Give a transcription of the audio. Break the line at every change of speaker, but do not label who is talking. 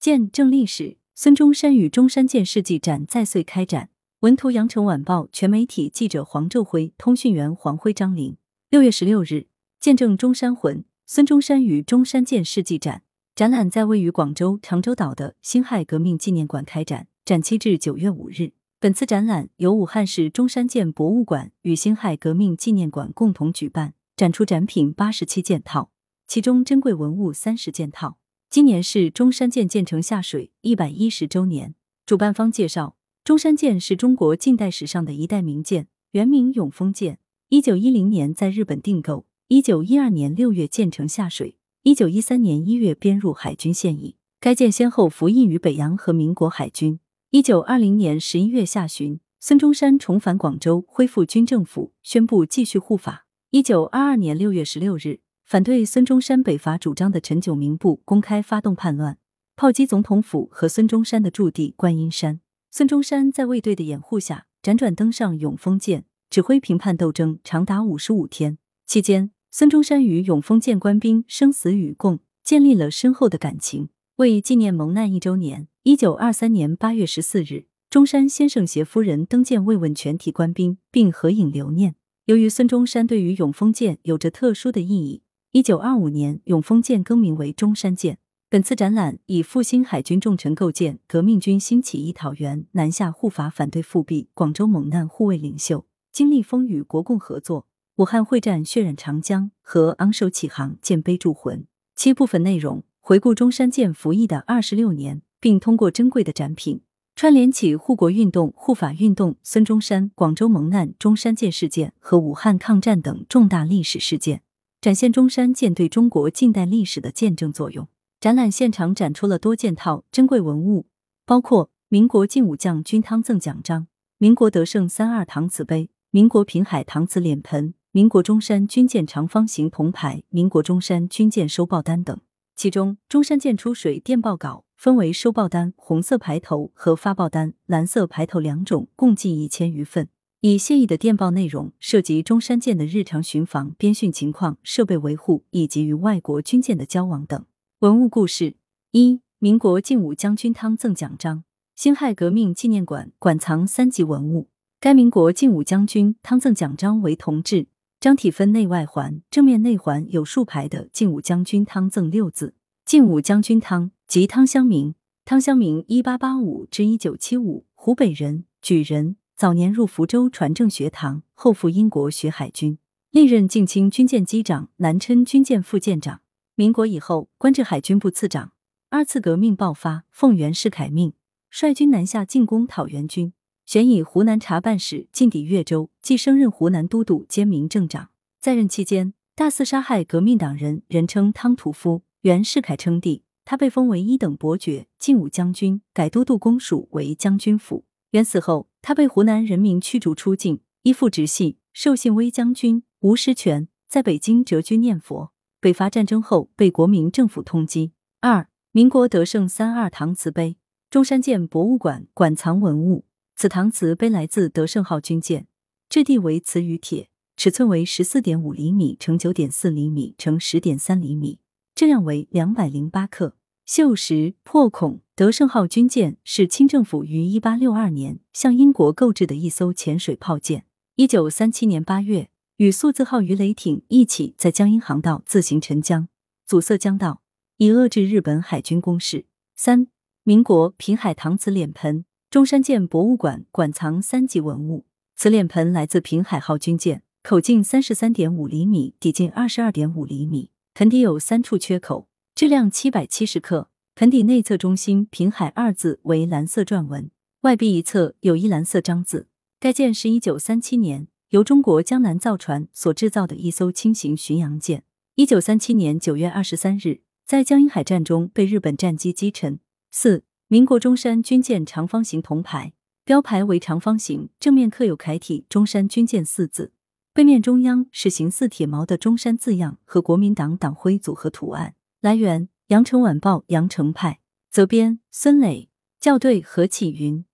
见证历史，孙中山与中山舰世纪展再岁开展。文图：羊城晚报全媒体记者黄昼辉，通讯员黄辉、张林。六月十六日，见证中山魂，孙中山与中山舰世纪展展览在位于广州长洲岛的辛亥革命纪念馆开展，展期至九月五日。本次展览由武汉市中山舰博物馆与辛亥革命纪念馆共同举办，展出展品八十七件套，其中珍贵文物三十件套。今年是中山舰建成下水一百一十周年。主办方介绍，中山舰是中国近代史上的一代名舰，原名永丰舰，一九一零年在日本订购，一九一二年六月建成下水，一九一三年一月编入海军现役。该舰先后服役于北洋和民国海军。一九二零年十一月下旬，孙中山重返广州，恢复军政府，宣布继续护法。一九二二年六月十六日，反对孙中山北伐主张的陈炯明部公开发动叛乱，炮击总统府和孙中山的驻地观音山。孙中山在卫队的掩护下，辗转登上永丰舰，指挥平叛斗争，长达五十五天。期间，孙中山与永丰舰官兵生死与共，建立了深厚的感情。为纪念蒙难一周年。一九二三年八月十四日，中山先生携夫人登舰慰问全体官兵，并合影留念。由于孙中山对于永丰舰有着特殊的意义，一九二五年永丰舰更名为中山舰。本次展览以复兴海军重臣构建、革命军兴起一讨袁、南下护法反对复辟、广州蒙难护卫领袖、经历风雨国共合作、武汉会战血染长江和昂首起航舰碑铸魂七部分内容，回顾中山舰服役的二十六年。并通过珍贵的展品串联起护国运动、护法运动、孙中山、广州蒙难、中山舰事件和武汉抗战等重大历史事件，展现中山舰对中国近代历史的见证作用。展览现场展出了多件套珍贵文物，包括民国晋武将军汤赠奖章、民国德胜三二搪瓷杯、民国平海搪瓷脸盆、民国中山军舰长方形铜牌、民国中山军舰收报单等。其中，中山舰出水电报稿。分为收报单红色排头和发报单蓝色排头两种，共计一千余份。以现役的电报内容涉及中山舰的日常巡防、编训情况、设备维护以及与外国军舰的交往等。文物故事一：民国晋武将军汤赠奖章。辛亥革命纪念馆馆藏三级文物。该民国晋武将军汤赠奖章为铜制，章体分内外环，正面内环有竖排的“晋武将军汤赠”六字。晋武将军汤。即汤香明，汤香明，一八八五至一九七五，湖北人，举人。早年入福州船政学堂，后赴英国学海军，历任近清军舰机长、南琛军舰副舰长。民国以后，官至海军部次长。二次革命爆发，奉袁世凯命，率军南下进攻讨袁军，旋以湖南查办使进抵越州，即升任湖南都督兼民政长。在任期间，大肆杀害革命党人，人称汤屠夫。袁世凯称帝。他被封为一等伯爵、晋武将军，改都督公署为将军府。元死后，他被湖南人民驱逐出境，依附直系，授信威将军，吴实权，在北京谪居念佛。北伐战争后，被国民政府通缉。二、民国德胜三二搪瓷杯，中山舰博物馆馆藏文物。此搪瓷杯来自德胜号军舰，质地为瓷与铁，尺寸为十四点五厘米乘九点四厘米乘十点三厘米，质量为两百零八克。锈蚀破孔，德胜号军舰是清政府于一八六二年向英国购置的一艘潜水炮舰。一九三七年八月，与数字号鱼雷艇一起在江阴航道自行沉江，阻塞江道，以遏制日本海军攻势。三、民国平海搪瓷脸盆，中山舰博物馆馆藏三级文物。此脸盆来自平海号军舰，口径三十三点五厘米，底径二十二点五厘米，盆底有三处缺口。质量七百七十克，盆底内侧中心“平海”二字为蓝色篆文，外壁一侧有一蓝色章字。该舰是一九三七年由中国江南造船所制造的一艘轻型巡洋舰。一九三七年九月二十三日，在江阴海战中被日本战机击沉。四，民国中山军舰长方形铜牌，标牌为长方形，正面刻有楷体“中山军舰”四字，背面中央是形似铁矛的中山字样和国民党党徽组合图案。来源：羊城晚报羊城派，责编：孙磊，校对：何启云。